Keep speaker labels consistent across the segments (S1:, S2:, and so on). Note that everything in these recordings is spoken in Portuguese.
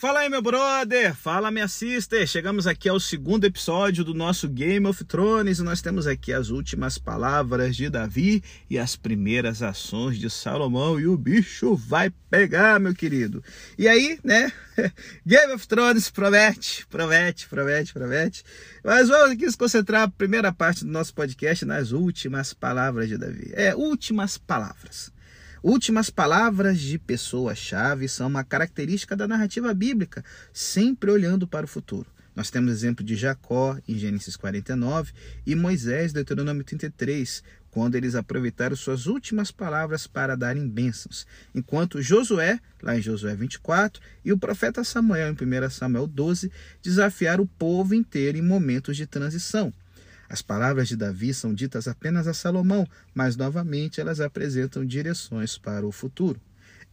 S1: Fala aí, meu brother! Fala, minha sister! Chegamos aqui ao segundo episódio do nosso Game of Thrones e nós temos aqui as últimas palavras de Davi e as primeiras ações de Salomão e o bicho vai pegar, meu querido. E aí, né? Game of Thrones promete, promete, promete, promete. Mas vamos aqui se concentrar a primeira parte do nosso podcast nas últimas palavras de Davi. É, últimas palavras. Últimas palavras de pessoa-chave são uma característica da narrativa bíblica, sempre olhando para o futuro. Nós temos exemplo de Jacó em Gênesis 49 e Moisés, Deuteronômio 33, quando eles aproveitaram suas últimas palavras para darem bênçãos, enquanto Josué, lá em Josué 24, e o profeta Samuel, em 1 Samuel 12, desafiaram o povo inteiro em momentos de transição. As palavras de Davi são ditas apenas a Salomão, mas novamente elas apresentam direções para o futuro.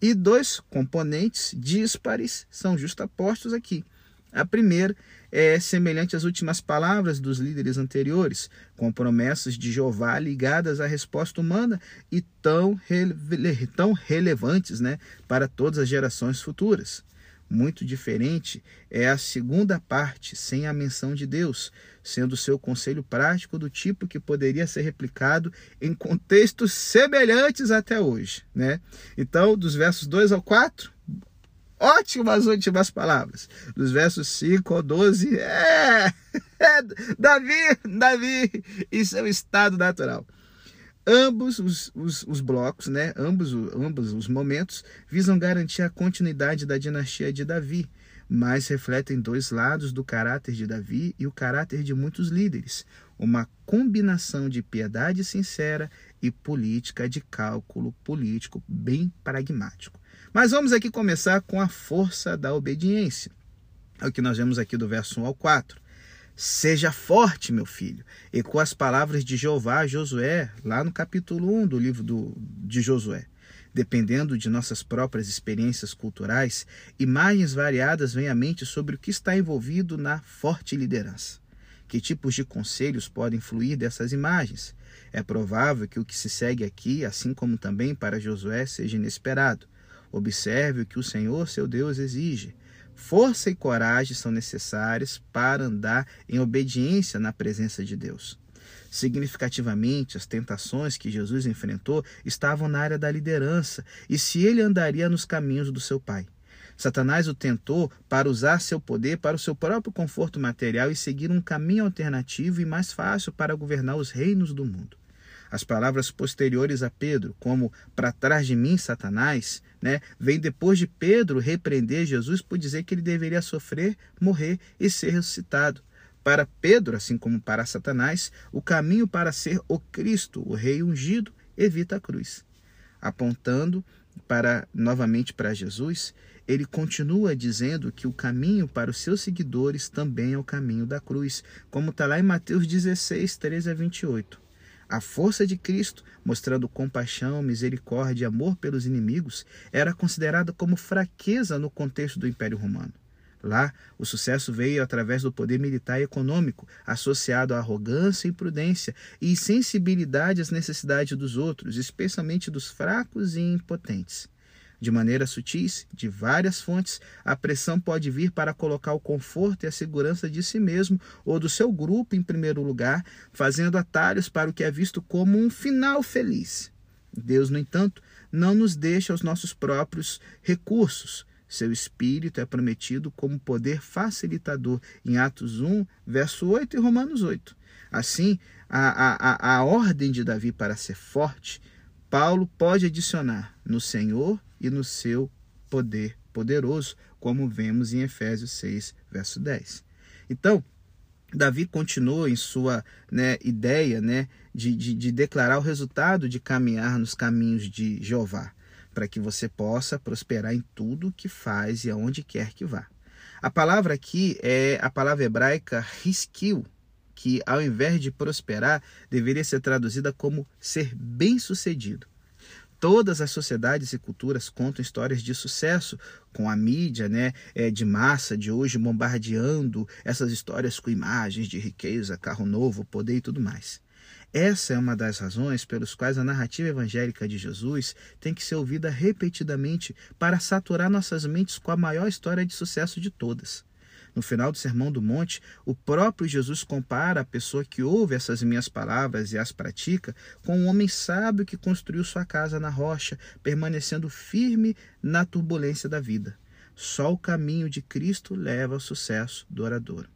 S1: E dois componentes díspares são justapostos aqui. A primeira é semelhante às últimas palavras dos líderes anteriores, com promessas de Jeová ligadas à resposta humana e tão, rele tão relevantes né, para todas as gerações futuras. Muito diferente é a segunda parte, sem a menção de Deus, sendo seu conselho prático do tipo que poderia ser replicado em contextos semelhantes até hoje. Né? Então, dos versos 2 ao 4, ótimas últimas palavras. Dos versos 5 ao 12, é, é Davi, Davi, isso é o estado natural. Ambos os, os, os, blocos, né, ambos, ambos os momentos, visam garantir a continuidade da dinastia de Davi, mas refletem dois lados do caráter de Davi e o caráter de muitos líderes, uma combinação de piedade sincera e política de cálculo político bem pragmático. Mas vamos aqui começar com a força da obediência. É o que nós vemos aqui do verso 1 ao 4. Seja forte, meu filho. Ecoa as palavras de Jeová a Josué, lá no capítulo 1 do livro do, de Josué. Dependendo de nossas próprias experiências culturais, imagens variadas vêm à mente sobre o que está envolvido na forte liderança. Que tipos de conselhos podem fluir dessas imagens? É provável que o que se segue aqui, assim como também para Josué, seja inesperado. Observe o que o Senhor, seu Deus, exige. Força e coragem são necessárias para andar em obediência na presença de Deus. Significativamente, as tentações que Jesus enfrentou estavam na área da liderança e se ele andaria nos caminhos do seu Pai. Satanás o tentou para usar seu poder para o seu próprio conforto material e seguir um caminho alternativo e mais fácil para governar os reinos do mundo. As palavras posteriores a Pedro, como para trás de mim, Satanás, né, vem depois de Pedro repreender Jesus por dizer que ele deveria sofrer, morrer e ser ressuscitado. Para Pedro, assim como para Satanás, o caminho para ser o Cristo, o Rei ungido, evita a cruz. Apontando para novamente para Jesus, ele continua dizendo que o caminho para os seus seguidores também é o caminho da cruz, como está lá em Mateus 16, 13 a 28. A força de Cristo, mostrando compaixão, misericórdia e amor pelos inimigos, era considerada como fraqueza no contexto do Império Romano. Lá, o sucesso veio através do poder militar e econômico, associado à arrogância imprudência e insensibilidade às necessidades dos outros, especialmente dos fracos e impotentes. De maneira sutis, de várias fontes, a pressão pode vir para colocar o conforto e a segurança de si mesmo ou do seu grupo em primeiro lugar, fazendo atalhos para o que é visto como um final feliz. Deus, no entanto, não nos deixa aos nossos próprios recursos. Seu espírito é prometido como poder facilitador em Atos 1, verso 8 e Romanos 8. Assim, a, a, a ordem de Davi para ser forte, Paulo pode adicionar no Senhor e no seu poder poderoso, como vemos em Efésios 6, verso 10. Então, Davi continua em sua né, ideia né, de, de, de declarar o resultado de caminhar nos caminhos de Jeová, para que você possa prosperar em tudo que faz e aonde quer que vá. A palavra aqui é a palavra hebraica riskil, que ao invés de prosperar, deveria ser traduzida como ser bem-sucedido. Todas as sociedades e culturas contam histórias de sucesso, com a mídia né, é, de massa de hoje bombardeando essas histórias com imagens de riqueza, carro novo, poder e tudo mais. Essa é uma das razões pelas quais a narrativa evangélica de Jesus tem que ser ouvida repetidamente para saturar nossas mentes com a maior história de sucesso de todas. No final do Sermão do Monte, o próprio Jesus compara a pessoa que ouve essas minhas palavras e as pratica com um homem sábio que construiu sua casa na rocha, permanecendo firme na turbulência da vida. Só o caminho de Cristo leva ao sucesso do orador.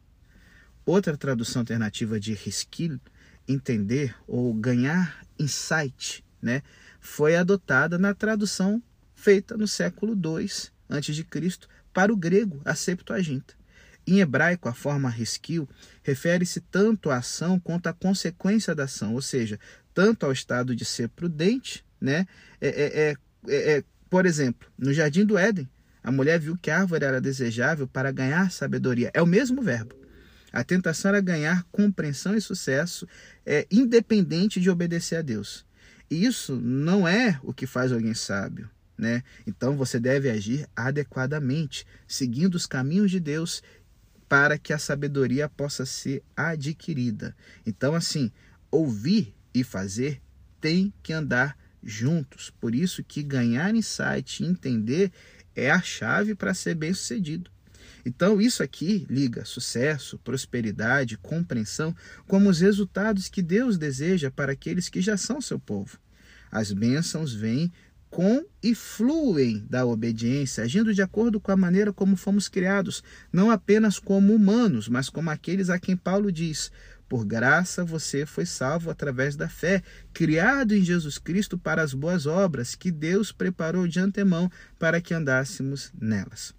S1: Outra tradução alternativa de Riskil, entender ou ganhar insight, né, foi adotada na tradução feita no século II a.C. para o grego, a Septuaginta. Em hebraico, a forma riskil refere-se tanto à ação quanto à consequência da ação, ou seja, tanto ao estado de ser prudente, né? É, é, é, é, é por exemplo, no jardim do Éden, a mulher viu que a árvore era desejável para ganhar sabedoria. É o mesmo verbo. A tentação era ganhar compreensão e sucesso, é, independente de obedecer a Deus. E isso não é o que faz alguém sábio. Né? Então você deve agir adequadamente, seguindo os caminhos de Deus para que a sabedoria possa ser adquirida. Então, assim, ouvir e fazer tem que andar juntos. Por isso que ganhar insight e entender é a chave para ser bem-sucedido. Então, isso aqui liga sucesso, prosperidade, compreensão como os resultados que Deus deseja para aqueles que já são seu povo. As bênçãos vêm com e fluem da obediência, agindo de acordo com a maneira como fomos criados, não apenas como humanos, mas como aqueles a quem Paulo diz: por graça você foi salvo através da fé, criado em Jesus Cristo para as boas obras que Deus preparou de antemão para que andássemos nelas.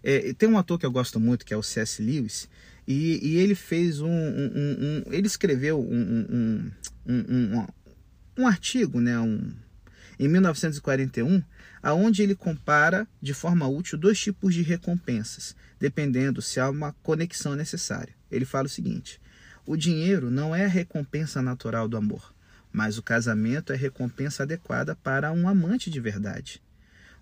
S1: É, tem um ator que eu gosto muito, que é o C.S. Lewis, e, e ele fez um, um, um, um Ele escreveu um, um, um, artigo, né? Um, em 1941, aonde ele compara de forma útil dois tipos de recompensas, dependendo se há uma conexão necessária. Ele fala o seguinte: o dinheiro não é a recompensa natural do amor, mas o casamento é recompensa adequada para um amante de verdade.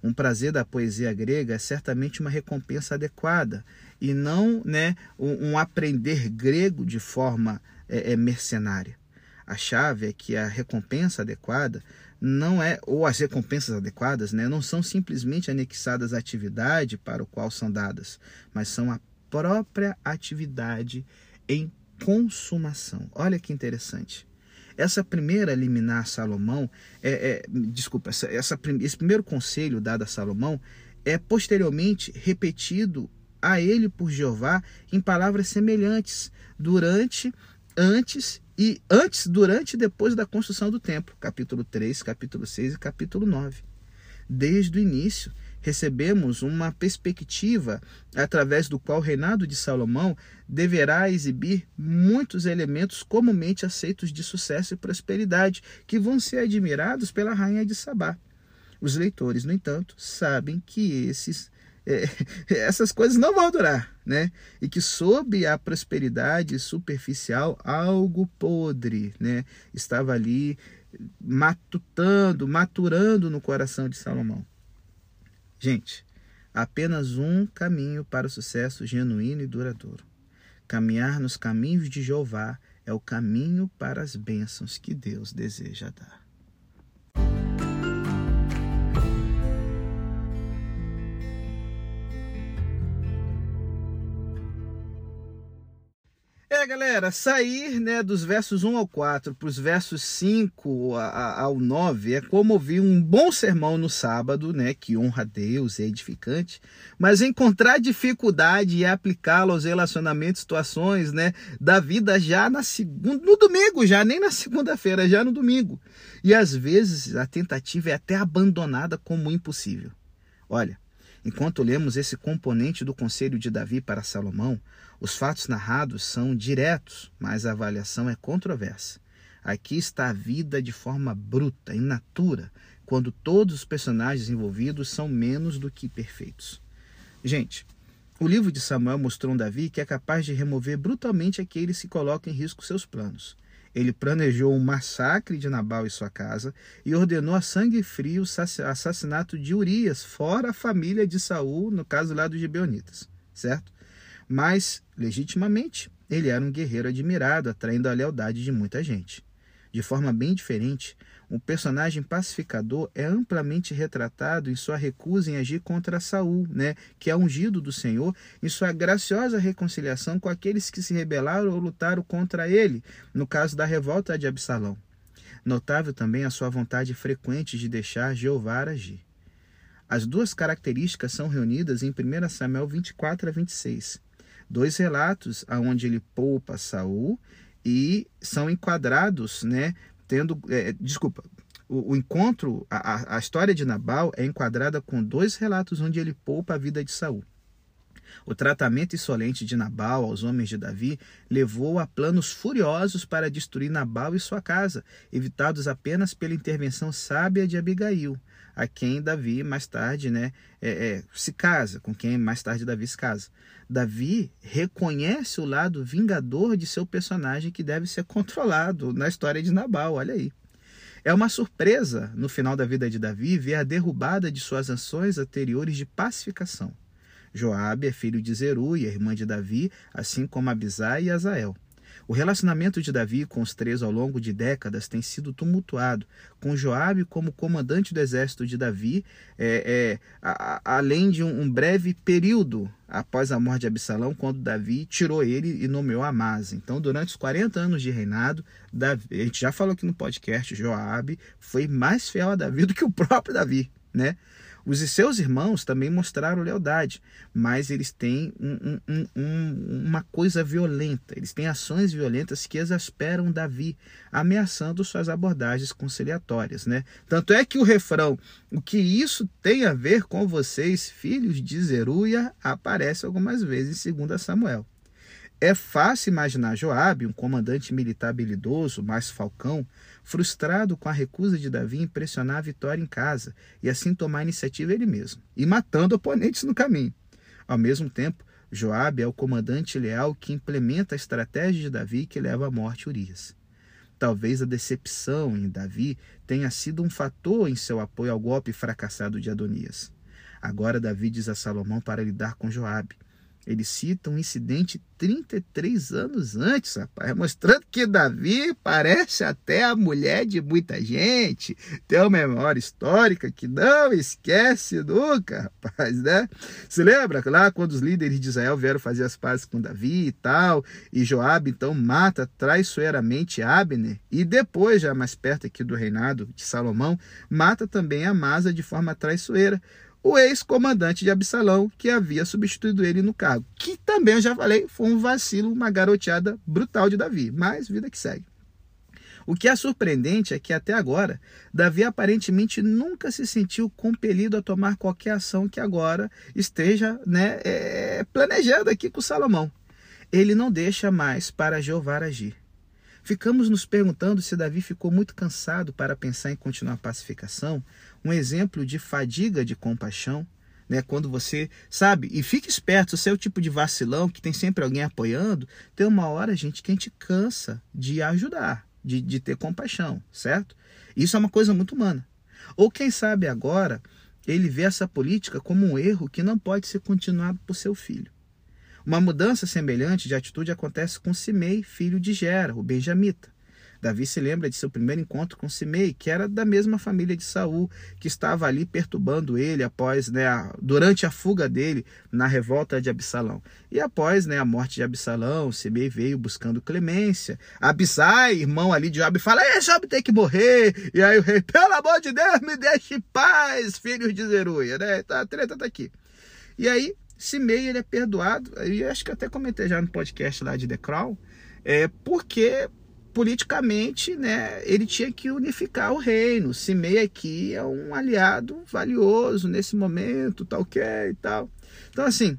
S1: Um prazer da poesia grega é certamente uma recompensa adequada e não né, um, um aprender grego de forma é, é, mercenária. A chave é que a recompensa adequada não é, ou as recompensas adequadas, né, não são simplesmente anexadas à atividade para o qual são dadas, mas são a própria atividade em consumação. Olha que interessante. Essa primeira liminar Salomão, é, é desculpa, essa, essa, esse primeiro conselho dado a Salomão é posteriormente repetido a ele por Jeová em palavras semelhantes durante, antes e antes, durante e depois da construção do templo, capítulo 3, capítulo 6 e capítulo 9. Desde o início, recebemos uma perspectiva através do qual o reinado de Salomão deverá exibir muitos elementos comumente aceitos de sucesso e prosperidade, que vão ser admirados pela rainha de Sabá. Os leitores, no entanto, sabem que esses é, essas coisas não vão durar, né? E que sob a prosperidade superficial, algo podre, né? Estava ali matutando, maturando no coração de Salomão. Gente, apenas um caminho para o sucesso genuíno e duradouro. Caminhar nos caminhos de Jeová é o caminho para as bênçãos que Deus deseja dar. Galera, sair né, dos versos 1 ao 4 para os versos 5 ao 9 é como ouvir um bom sermão no sábado, né, que honra a Deus, é edificante, mas encontrar dificuldade e aplicá-lo aos relacionamentos, situações né, da vida já na segunda, no domingo, já nem na segunda-feira, já no domingo. E às vezes a tentativa é até abandonada como impossível. Olha, Enquanto lemos esse componente do conselho de Davi para Salomão, os fatos narrados são diretos, mas a avaliação é controversa. Aqui está a vida de forma bruta, in natura, quando todos os personagens envolvidos são menos do que perfeitos. Gente, o livro de Samuel mostrou um Davi que é capaz de remover brutalmente aqueles que colocam em risco seus planos. Ele planejou um massacre de Nabal e sua casa e ordenou a sangue frio o assassinato de Urias, fora a família de Saul, no caso lá dos Gibeonitas, certo? Mas, legitimamente, ele era um guerreiro admirado, atraindo a lealdade de muita gente. De forma bem diferente, o personagem pacificador é amplamente retratado em sua recusa em agir contra Saul, né, que é ungido do Senhor, em sua graciosa reconciliação com aqueles que se rebelaram ou lutaram contra ele, no caso da revolta de Absalão. Notável também a sua vontade frequente de deixar Jeová agir. As duas características são reunidas em 1 Samuel 24 a 26. Dois relatos aonde ele poupa Saul e são enquadrados, né, tendo, é, desculpa, o, o encontro, a, a, história de Nabal é enquadrada com dois relatos onde ele poupa a vida de Saul. O tratamento insolente de Nabal aos homens de Davi levou a planos furiosos para destruir Nabal e sua casa, evitados apenas pela intervenção sábia de Abigail, a quem Davi mais tarde né, é, é, se casa, com quem mais tarde Davi se casa. Davi reconhece o lado vingador de seu personagem que deve ser controlado na história de Nabal, olha aí. É uma surpresa no final da vida de Davi ver a derrubada de suas ações anteriores de pacificação. Joabe é filho de Zeruia, irmã de Davi, assim como Abisai e Azael. O relacionamento de Davi com os três ao longo de décadas tem sido tumultuado, com Joabe como comandante do exército de Davi, é, é, a, a, além de um, um, breve período após a morte de Absalão, quando Davi tirou ele e nomeou Amasa. Então, durante os 40 anos de reinado, Davi, a gente já falou aqui no podcast, Joabe foi mais fiel a Davi do que o próprio Davi, né? Os seus irmãos também mostraram lealdade, mas eles têm um, um, um, uma coisa violenta, eles têm ações violentas que exasperam Davi, ameaçando suas abordagens conciliatórias. Né? Tanto é que o refrão, o que isso tem a ver com vocês, filhos de Zeruia, aparece algumas vezes em 2 Samuel. É fácil imaginar Joabe, um comandante militar habilidoso, mais falcão, frustrado com a recusa de Davi em pressionar a vitória em casa e assim tomar a iniciativa ele mesmo, e matando oponentes no caminho. Ao mesmo tempo, Joabe é o comandante leal que implementa a estratégia de Davi que leva à morte Urias. Talvez a decepção em Davi tenha sido um fator em seu apoio ao golpe fracassado de Adonias. Agora Davi diz a Salomão para lidar com Joabe, ele cita um incidente 33 anos antes, rapaz, mostrando que Davi parece até a mulher de muita gente, tem uma memória histórica que não esquece nunca, rapaz, né? Se lembra lá quando os líderes de Israel vieram fazer as pazes com Davi e tal, e Joabe então mata traiçoeiramente Abner, e depois, já mais perto aqui do reinado de Salomão, mata também Amasa de forma traiçoeira o ex-comandante de Absalão, que havia substituído ele no cargo. Que também, eu já falei, foi um vacilo, uma garoteada brutal de Davi. Mas vida que segue. O que é surpreendente é que até agora, Davi aparentemente nunca se sentiu compelido a tomar qualquer ação que agora esteja né, é, planejando aqui com Salomão. Ele não deixa mais para Jeová agir. Ficamos nos perguntando se Davi ficou muito cansado para pensar em continuar a pacificação, um exemplo de fadiga de compaixão, né? Quando você sabe, e fique esperto, se é o tipo de vacilão que tem sempre alguém apoiando, tem uma hora, gente, que a gente cansa de ajudar, de, de ter compaixão, certo? Isso é uma coisa muito humana. Ou quem sabe agora ele vê essa política como um erro que não pode ser continuado por seu filho. Uma mudança semelhante de atitude acontece com Simei, filho de Gera, o benjamita. Davi se lembra de seu primeiro encontro com Simei, que era da mesma família de Saul, que estava ali perturbando ele após, né, a, durante a fuga dele na revolta de Absalão. E após, né, a morte de Absalão, Simei veio buscando clemência. Abisai, irmão ali de Job, fala: "É, Job tem que morrer". E aí o rei: "Pelo amor de Deus, me deixe em paz, filhos de Zeruia", né? Tá, a treta tá aqui. E aí Simei ele é perdoado, e acho que até comentei já no podcast lá de The Crown, é porque politicamente, né, ele tinha que unificar o reino. Simei aqui é um aliado valioso nesse momento, tal que é e tal. Então assim,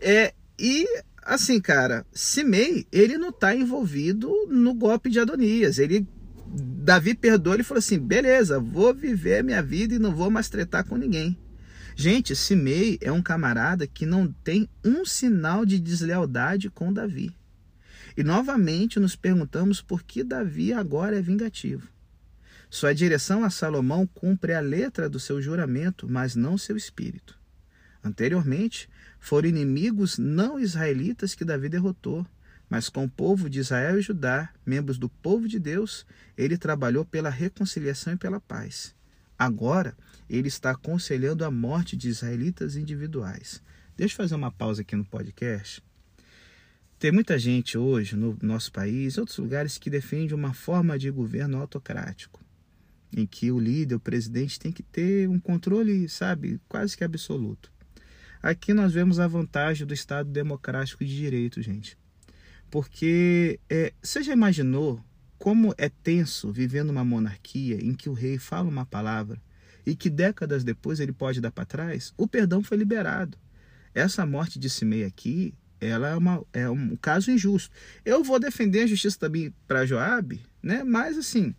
S1: é e assim, cara, Simei, ele não está envolvido no golpe de Adonias. Ele Davi perdoou, ele falou assim: "Beleza, vou viver minha vida e não vou mais tretar com ninguém". Gente, Simei é um camarada que não tem um sinal de deslealdade com Davi. E novamente nos perguntamos por que Davi agora é vingativo. Sua direção a Salomão cumpre a letra do seu juramento, mas não seu espírito. Anteriormente, foram inimigos não israelitas que Davi derrotou, mas com o povo de Israel e Judá, membros do povo de Deus, ele trabalhou pela reconciliação e pela paz. Agora, ele está aconselhando a morte de israelitas individuais. Deixa eu fazer uma pausa aqui no podcast. Tem muita gente hoje no nosso país, outros lugares, que defende uma forma de governo autocrático, em que o líder, o presidente, tem que ter um controle, sabe, quase que absoluto. Aqui nós vemos a vantagem do Estado democrático de direito, gente. Porque é, você já imaginou como é tenso viver numa monarquia em que o rei fala uma palavra e que décadas depois ele pode dar para trás? O perdão foi liberado. Essa morte de Simei aqui, ela é, uma, é um caso injusto. Eu vou defender a justiça também para Joabe, né? Mas assim,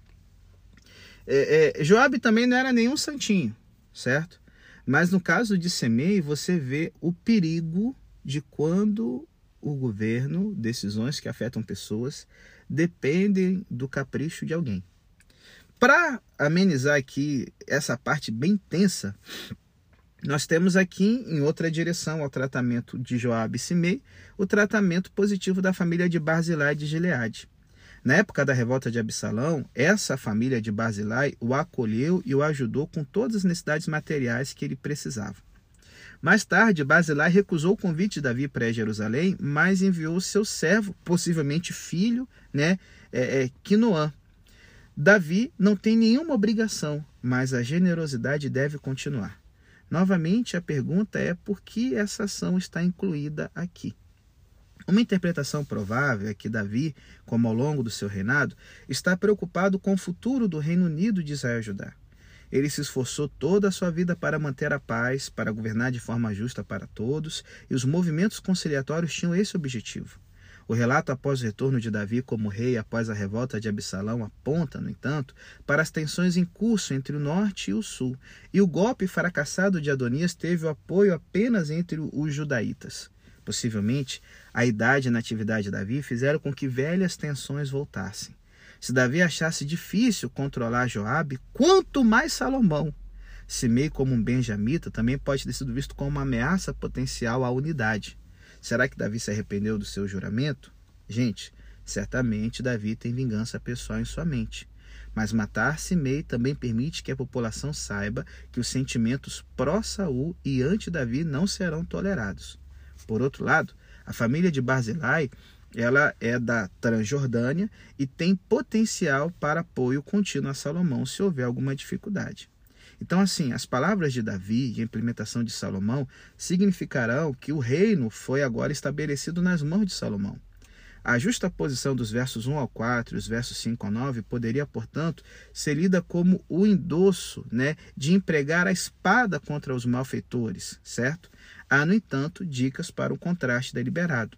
S1: é, é, Joabe também não era nenhum santinho, certo? Mas no caso de Semei, você vê o perigo de quando o governo, decisões que afetam pessoas, dependem do capricho de alguém. Para amenizar aqui essa parte bem tensa, nós temos aqui, em outra direção ao tratamento de Joabe e Simei, o tratamento positivo da família de Barzilai de Gileade. Na época da revolta de Absalão, essa família de Barzilai o acolheu e o ajudou com todas as necessidades materiais que ele precisava. Mais tarde, Basilai recusou o convite de Davi para Jerusalém, mas enviou seu servo, possivelmente filho, né, é, é, Quinoã. Davi não tem nenhuma obrigação, mas a generosidade deve continuar. Novamente, a pergunta é por que essa ação está incluída aqui. Uma interpretação provável é que Davi, como ao longo do seu reinado, está preocupado com o futuro do Reino Unido de Israel e Judá. Ele se esforçou toda a sua vida para manter a paz, para governar de forma justa para todos, e os movimentos conciliatórios tinham esse objetivo. O relato após o retorno de Davi como rei após a revolta de Absalão aponta, no entanto, para as tensões em curso entre o norte e o sul, e o golpe fracassado de Adonias teve o apoio apenas entre os judaítas. Possivelmente, a idade e a natividade de Davi fizeram com que velhas tensões voltassem. Se Davi achasse difícil controlar Joabe, quanto mais Salomão. Simei, como um benjamita, também pode ter sido visto como uma ameaça potencial à unidade. Será que Davi se arrependeu do seu juramento? Gente, certamente Davi tem vingança pessoal em sua mente. Mas matar Simei também permite que a população saiba que os sentimentos pró-Saul e anti-Davi não serão tolerados. Por outro lado, a família de Barzilai ela é da Transjordânia e tem potencial para apoio contínuo a Salomão se houver alguma dificuldade. Então, assim, as palavras de Davi e a implementação de Salomão significarão que o reino foi agora estabelecido nas mãos de Salomão. A justa posição dos versos 1 ao 4 e os versos 5 ao 9 poderia, portanto, ser lida como o endosso né, de empregar a espada contra os malfeitores, certo? Há, no entanto, dicas para o contraste deliberado.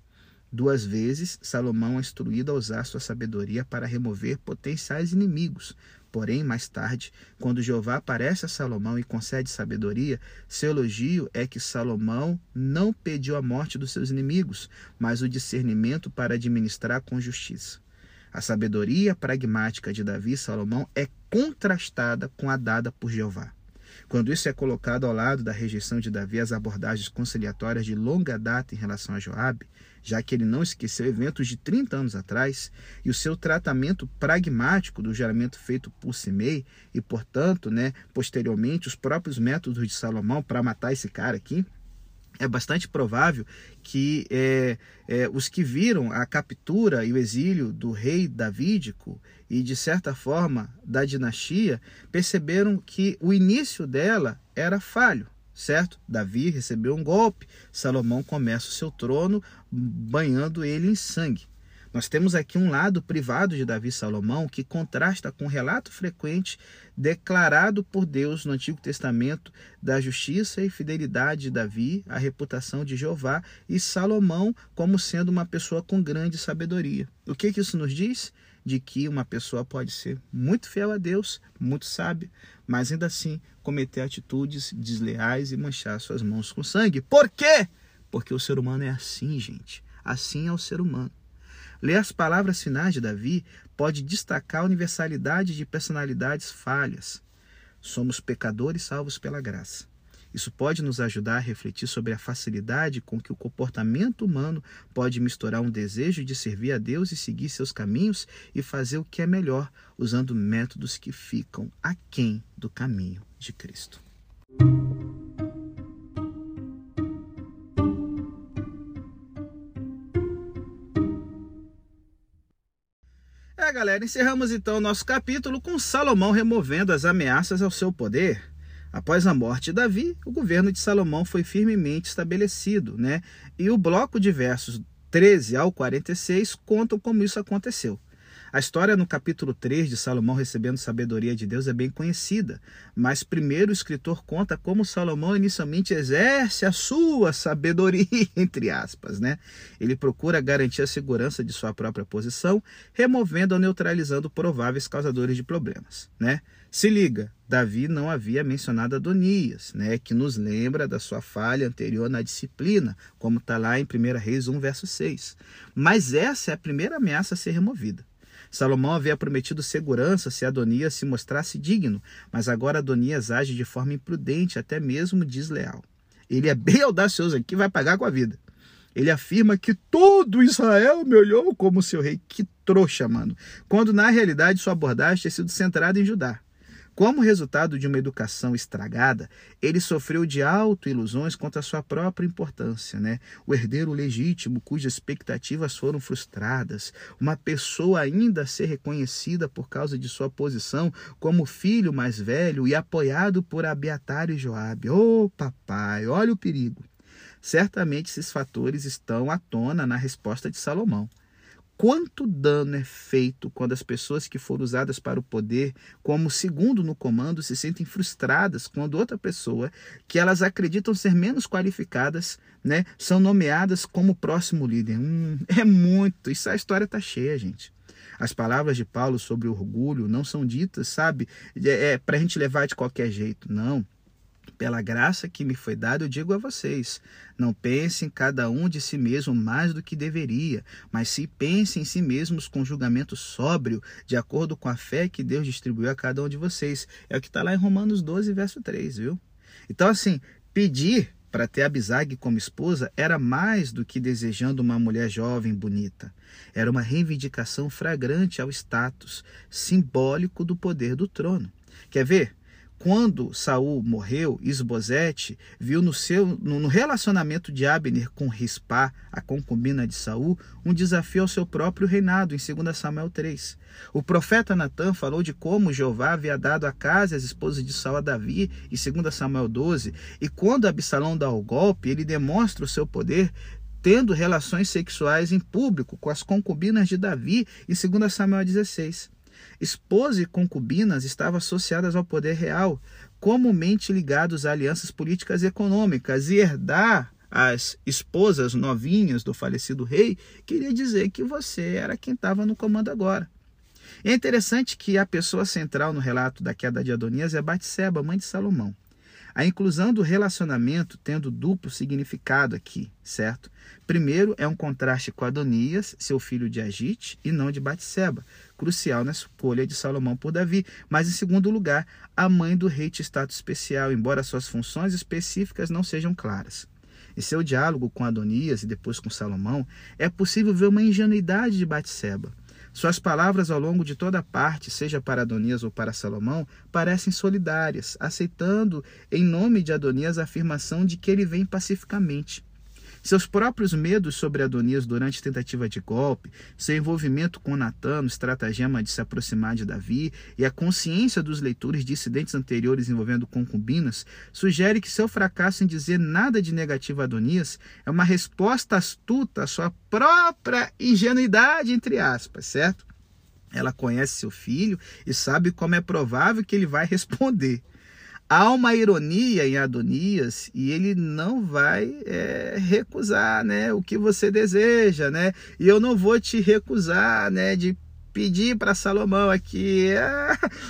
S1: Duas vezes Salomão é instruído a usar sua sabedoria para remover potenciais inimigos. Porém, mais tarde, quando Jeová aparece a Salomão e concede sabedoria, seu elogio é que Salomão não pediu a morte dos seus inimigos, mas o discernimento para administrar com justiça. A sabedoria pragmática de Davi e Salomão é contrastada com a dada por Jeová. Quando isso é colocado ao lado da rejeição de Davi às abordagens conciliatórias de longa data em relação a Joabe, já que ele não esqueceu eventos de 30 anos atrás, e o seu tratamento pragmático do juramento feito por Simei, e, portanto, né, posteriormente, os próprios métodos de Salomão para matar esse cara aqui, é bastante provável que é, é, os que viram a captura e o exílio do rei davídico e, de certa forma, da dinastia, perceberam que o início dela era falho certo? Davi recebeu um golpe, Salomão começa o seu trono banhando ele em sangue. Nós temos aqui um lado privado de Davi e Salomão que contrasta com o relato frequente declarado por Deus no Antigo Testamento da justiça e fidelidade de Davi, a reputação de Jeová e Salomão como sendo uma pessoa com grande sabedoria. O que, que isso nos diz? De que uma pessoa pode ser muito fiel a Deus, muito sábia, mas ainda assim cometer atitudes desleais e manchar suas mãos com sangue. Por quê? Porque o ser humano é assim, gente. Assim é o ser humano. Ler as palavras finais de Davi pode destacar a universalidade de personalidades falhas. Somos pecadores salvos pela graça. Isso pode nos ajudar a refletir sobre a facilidade com que o comportamento humano pode misturar um desejo de servir a Deus e seguir seus caminhos e fazer o que é melhor, usando métodos que ficam aquém do caminho de Cristo. Galera, encerramos então o nosso capítulo com Salomão removendo as ameaças ao seu poder. Após a morte de Davi, o governo de Salomão foi firmemente estabelecido, né? E o bloco de versos 13 ao 46 contam como isso aconteceu. A história no capítulo 3 de Salomão recebendo sabedoria de Deus é bem conhecida, mas primeiro o escritor conta como Salomão inicialmente exerce a sua sabedoria, entre aspas, né? Ele procura garantir a segurança de sua própria posição, removendo ou neutralizando prováveis causadores de problemas, né? Se liga, Davi não havia mencionado Adonias, né, que nos lembra da sua falha anterior na disciplina, como está lá em 1 Reis 1, verso 6. Mas essa é a primeira ameaça a ser removida. Salomão havia prometido segurança se Adonias se mostrasse digno, mas agora Adonias age de forma imprudente, até mesmo desleal. Ele é bem audacioso aqui, vai pagar com a vida. Ele afirma que todo Israel me olhou como seu rei. Que trouxa, mano. Quando na realidade sua abordagem tinha sido centrada em Judá. Como resultado de uma educação estragada, ele sofreu de auto-ilusões quanto à sua própria importância. Né? O herdeiro legítimo, cujas expectativas foram frustradas, uma pessoa ainda a ser reconhecida por causa de sua posição como filho mais velho e apoiado por Abiatar e Joabe. Ô oh, papai, olha o perigo. Certamente esses fatores estão à tona na resposta de Salomão quanto dano é feito quando as pessoas que foram usadas para o poder, como segundo no comando, se sentem frustradas quando outra pessoa, que elas acreditam ser menos qualificadas, né, são nomeadas como próximo líder. Hum, é muito. Isso a história está cheia, gente. As palavras de Paulo sobre orgulho não são ditas, sabe, é, é para a gente levar de qualquer jeito. Não. Pela graça que me foi dada, eu digo a vocês: não pensem cada um de si mesmo mais do que deveria, mas se pensem em si mesmos com julgamento sóbrio, de acordo com a fé que Deus distribuiu a cada um de vocês. É o que está lá em Romanos 12, verso 3, viu? Então, assim, pedir para ter Abisag como esposa era mais do que desejando uma mulher jovem bonita. Era uma reivindicação fragrante ao status, simbólico do poder do trono. Quer ver? Quando Saul morreu, Isbosete viu no seu no relacionamento de Abner com Rispá, a concubina de Saul, um desafio ao seu próprio reinado em 2 Samuel 3. O profeta Natan falou de como Jeová havia dado a casa e as esposas de Saul a Davi em 2 Samuel 12, e quando Absalão dá o golpe, ele demonstra o seu poder tendo relações sexuais em público com as concubinas de Davi em 2 Samuel 16. Esposa e concubinas estavam associadas ao poder real, comumente ligados a alianças políticas e econômicas, e herdar as esposas novinhas do falecido rei queria dizer que você era quem estava no comando agora. É interessante que a pessoa central no relato da queda de Adonias é Batseba, mãe de Salomão. A inclusão do relacionamento tendo duplo significado aqui, certo? Primeiro é um contraste com Adonias, seu filho de Agite, e não de Batseba, crucial na escolha de Salomão por Davi. Mas em segundo lugar, a mãe do rei tinha status especial, embora suas funções específicas não sejam claras. Em seu diálogo com Adonias e depois com Salomão, é possível ver uma ingenuidade de Batseba. Suas palavras ao longo de toda parte, seja para Adonias ou para Salomão, parecem solidárias, aceitando em nome de Adonias a afirmação de que ele vem pacificamente. Seus próprios medos sobre Adonias durante tentativa de golpe, seu envolvimento com Natan no estratagema de se aproximar de Davi e a consciência dos leitores de incidentes anteriores envolvendo concubinas sugere que seu fracasso em dizer nada de negativo a Adonias é uma resposta astuta à sua própria ingenuidade, entre aspas, certo? Ela conhece seu filho e sabe como é provável que ele vai responder há uma ironia em Adonias e ele não vai é, recusar né, o que você deseja, né? E eu não vou te recusar, né, de pedir para Salomão aqui.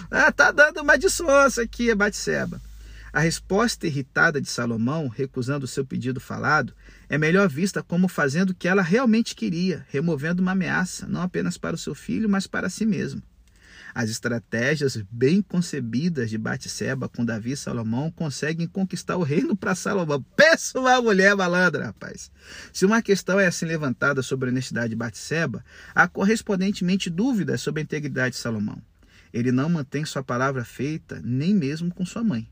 S1: Ah, tá dando uma dissonância aqui, Batseba. A resposta irritada de Salomão, recusando o seu pedido falado, é melhor vista como fazendo o que ela realmente queria, removendo uma ameaça, não apenas para o seu filho, mas para si mesmo. As estratégias bem concebidas de Batseba com Davi e Salomão conseguem conquistar o reino para Salomão. Peça uma mulher malandra, rapaz. Se uma questão é assim levantada sobre a honestidade de Batseba, há correspondentemente dúvidas sobre a integridade de Salomão. Ele não mantém sua palavra feita nem mesmo com sua mãe.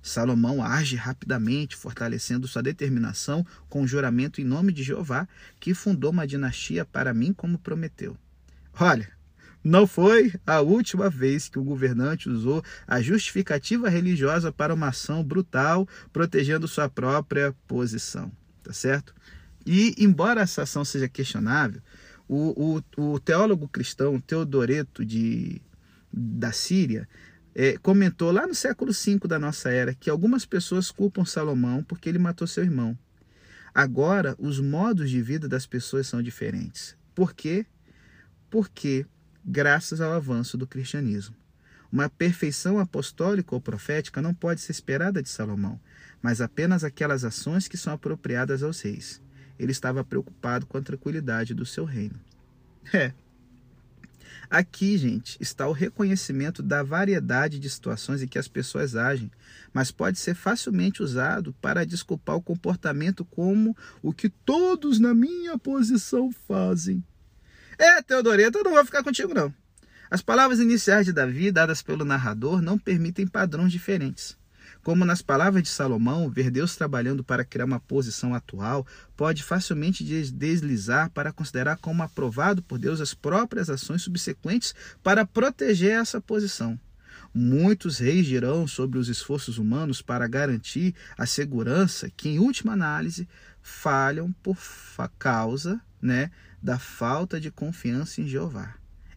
S1: Salomão age rapidamente, fortalecendo sua determinação com o juramento em nome de Jeová, que fundou uma dinastia para mim como prometeu. Olha, não foi a última vez que o governante usou a justificativa religiosa para uma ação brutal, protegendo sua própria posição, tá certo? E, embora essa ação seja questionável, o, o, o teólogo cristão Teodoreto de, da Síria é, comentou lá no século V da nossa era que algumas pessoas culpam Salomão porque ele matou seu irmão. Agora, os modos de vida das pessoas são diferentes. Por quê? Porque, graças ao avanço do cristianismo. Uma perfeição apostólica ou profética não pode ser esperada de Salomão, mas apenas aquelas ações que são apropriadas aos reis. Ele estava preocupado com a tranquilidade do seu reino. É, Aqui, gente, está o reconhecimento da variedade de situações em que as pessoas agem, mas pode ser facilmente usado para desculpar o comportamento como o que todos na minha posição fazem. É, Teodoreto, eu não vou ficar contigo, não. As palavras iniciais de Davi, dadas pelo narrador, não permitem padrões diferentes. Como nas palavras de Salomão, ver Deus trabalhando para criar uma posição atual pode facilmente deslizar para considerar como aprovado por Deus as próprias ações subsequentes para proteger essa posição. Muitos reis dirão sobre os esforços humanos para garantir a segurança que, em última análise, falham por causa né, da falta de confiança em Jeová.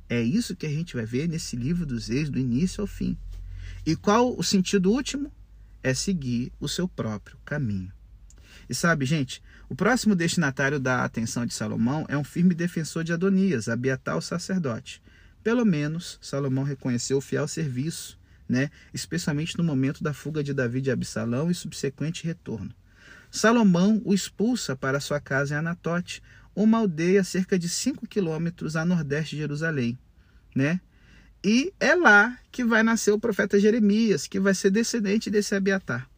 S1: É isso que a gente vai ver nesse livro dos reis, do início ao fim. E qual o sentido último? é seguir o seu próprio caminho. E sabe, gente, o próximo destinatário da atenção de Salomão é um firme defensor de Adonias, Abiatar o sacerdote. Pelo menos Salomão reconheceu o fiel serviço, né, especialmente no momento da fuga de Davi de Absalão e subsequente retorno. Salomão o expulsa para sua casa em Anatote, uma aldeia cerca de 5 quilômetros a nordeste de Jerusalém, né? E é lá que vai nascer o profeta Jeremias, que vai ser descendente desse Abiatar.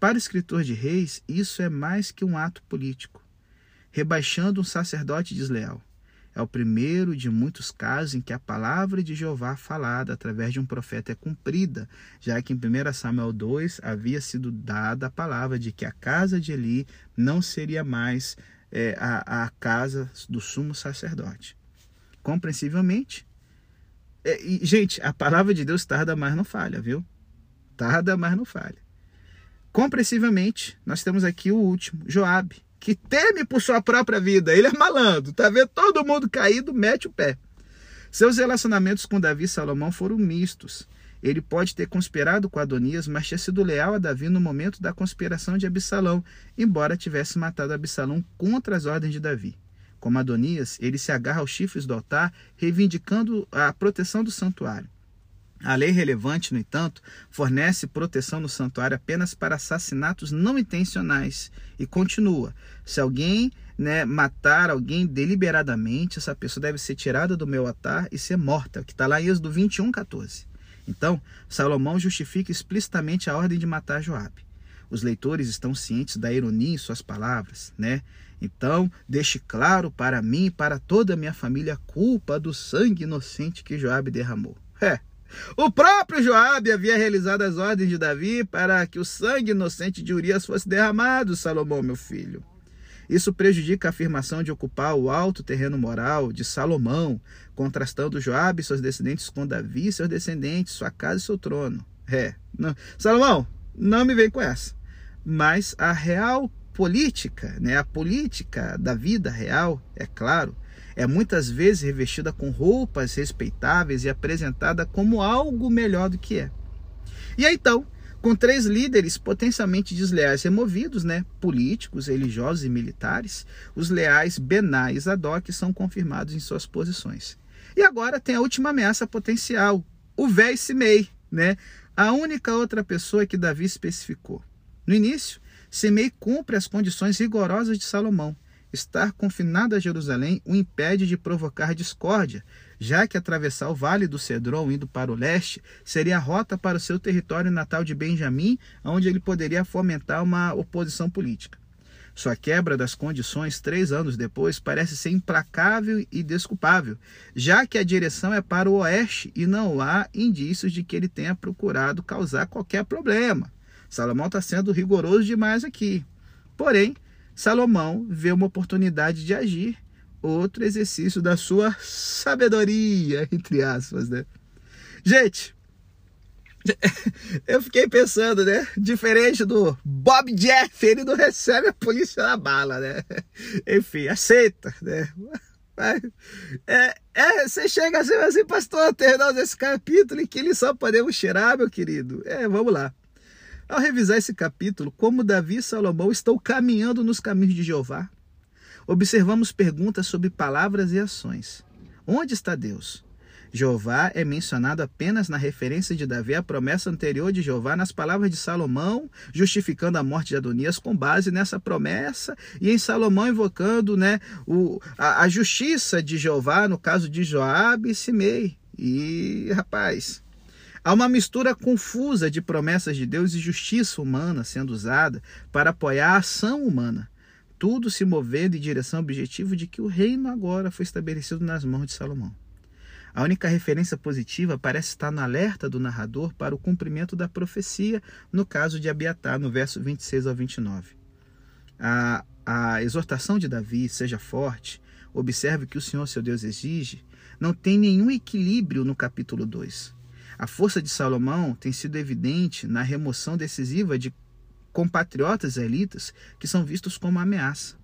S1: Para o escritor de Reis, isso é mais que um ato político, rebaixando um sacerdote desleal. É o primeiro de muitos casos em que a palavra de Jeová falada através de um profeta é cumprida, já que em 1 Samuel 2 havia sido dada a palavra de que a casa de Eli não seria mais é, a, a casa do sumo sacerdote. Compreensivelmente, é, e, gente, a palavra de Deus tarda, mas não falha, viu? Tarda, mas não falha. Compreensivamente, nós temos aqui o último, Joabe, que teme por sua própria vida. Ele é malandro, tá vendo? Todo mundo caído, mete o pé. Seus relacionamentos com Davi e Salomão foram mistos. Ele pode ter conspirado com Adonias, mas tinha sido leal a Davi no momento da conspiração de Absalão, embora tivesse matado Absalão contra as ordens de Davi. Como Adonias, ele se agarra aos chifres do altar, reivindicando a proteção do santuário. A lei relevante, no entanto, fornece proteção no santuário apenas para assassinatos não intencionais e continua: se alguém né, matar alguém deliberadamente, essa pessoa deve ser tirada do meu altar e ser morta, que está lá em Êxodo 21, 14. Então, Salomão justifica explicitamente a ordem de matar Joabe. Os leitores estão cientes da ironia em suas palavras, né? Então, deixe claro para mim e para toda a minha família a culpa do sangue inocente que Joabe derramou. É. O próprio Joabe havia realizado as ordens de Davi para que o sangue inocente de Urias fosse derramado, Salomão, meu filho. Isso prejudica a afirmação de ocupar o alto terreno moral de Salomão, contrastando Joabe e seus descendentes com Davi e seus descendentes, sua casa e seu trono. É. Não. Salomão, não me vem com essa. Mas a real política, né, a política da vida real, é claro, é muitas vezes revestida com roupas respeitáveis e apresentada como algo melhor do que é. E aí, então, com três líderes potencialmente desleais removidos, né, políticos, religiosos e militares, os leais Bená e Zadok são confirmados em suas posições. E agora tem a última ameaça potencial, o véi Simei, né, a única outra pessoa que Davi especificou. No início, Semei cumpre as condições rigorosas de Salomão. Estar confinado a Jerusalém o impede de provocar discórdia, já que atravessar o vale do Cedron indo para o leste seria a rota para o seu território natal de Benjamim, onde ele poderia fomentar uma oposição política. Sua quebra das condições três anos depois parece ser implacável e desculpável, já que a direção é para o oeste e não há indícios de que ele tenha procurado causar qualquer problema. Salomão está sendo rigoroso demais aqui. Porém, Salomão vê uma oportunidade de agir, outro exercício da sua sabedoria, entre aspas, né? Gente, eu fiquei pensando, né? Diferente do Bob Jeff, ele não recebe a polícia na bala, né? Enfim, aceita, né? É, é, você chega assim, assim, pastor, terminando esse capítulo em que só podemos cheirar, meu querido. É, vamos lá. Ao revisar esse capítulo, como Davi e Salomão estão caminhando nos caminhos de Jeová, observamos perguntas sobre palavras e ações. Onde está Deus? Jeová é mencionado apenas na referência de Davi à promessa anterior de Jeová nas palavras de Salomão, justificando a morte de Adonias com base nessa promessa, e em Salomão invocando né, o, a, a justiça de Jeová, no caso de Joabe e Simei. E, rapaz, Há uma mistura confusa de promessas de Deus e justiça humana sendo usada para apoiar a ação humana, tudo se movendo em direção ao objetivo de que o reino agora foi estabelecido nas mãos de Salomão. A única referência positiva parece estar no alerta do narrador para o cumprimento da profecia, no caso de Abiatar, no verso 26 ao 29. A, a exortação de Davi, seja forte, observe que o Senhor, seu Deus, exige, não tem nenhum equilíbrio no capítulo 2. A força de Salomão tem sido evidente na remoção decisiva de compatriotas israelitas que são vistos como ameaça.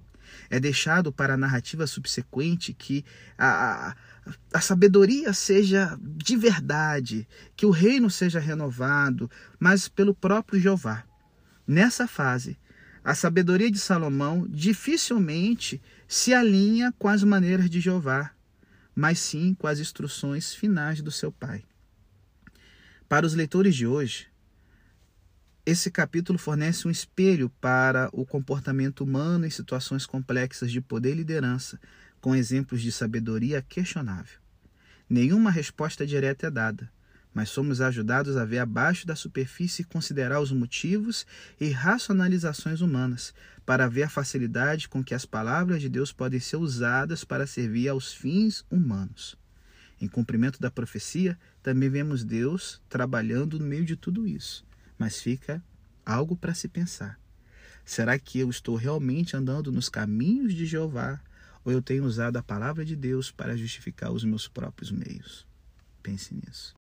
S1: É deixado para a narrativa subsequente que a, a, a sabedoria seja de verdade, que o reino seja renovado, mas pelo próprio Jeová. Nessa fase, a sabedoria de Salomão dificilmente se alinha com as maneiras de Jeová, mas sim com as instruções finais do seu pai. Para os leitores de hoje, esse capítulo fornece um espelho para o comportamento humano em situações complexas de poder e liderança, com exemplos de sabedoria questionável. Nenhuma resposta direta é dada, mas somos ajudados a ver abaixo da superfície e considerar os motivos e racionalizações humanas, para ver a facilidade com que as palavras de Deus podem ser usadas para servir aos fins humanos. Em cumprimento da profecia, também vemos Deus trabalhando no meio de tudo isso. Mas fica algo para se pensar. Será que eu estou realmente andando nos caminhos de Jeová ou eu tenho usado a palavra de Deus para justificar os meus próprios meios? Pense nisso.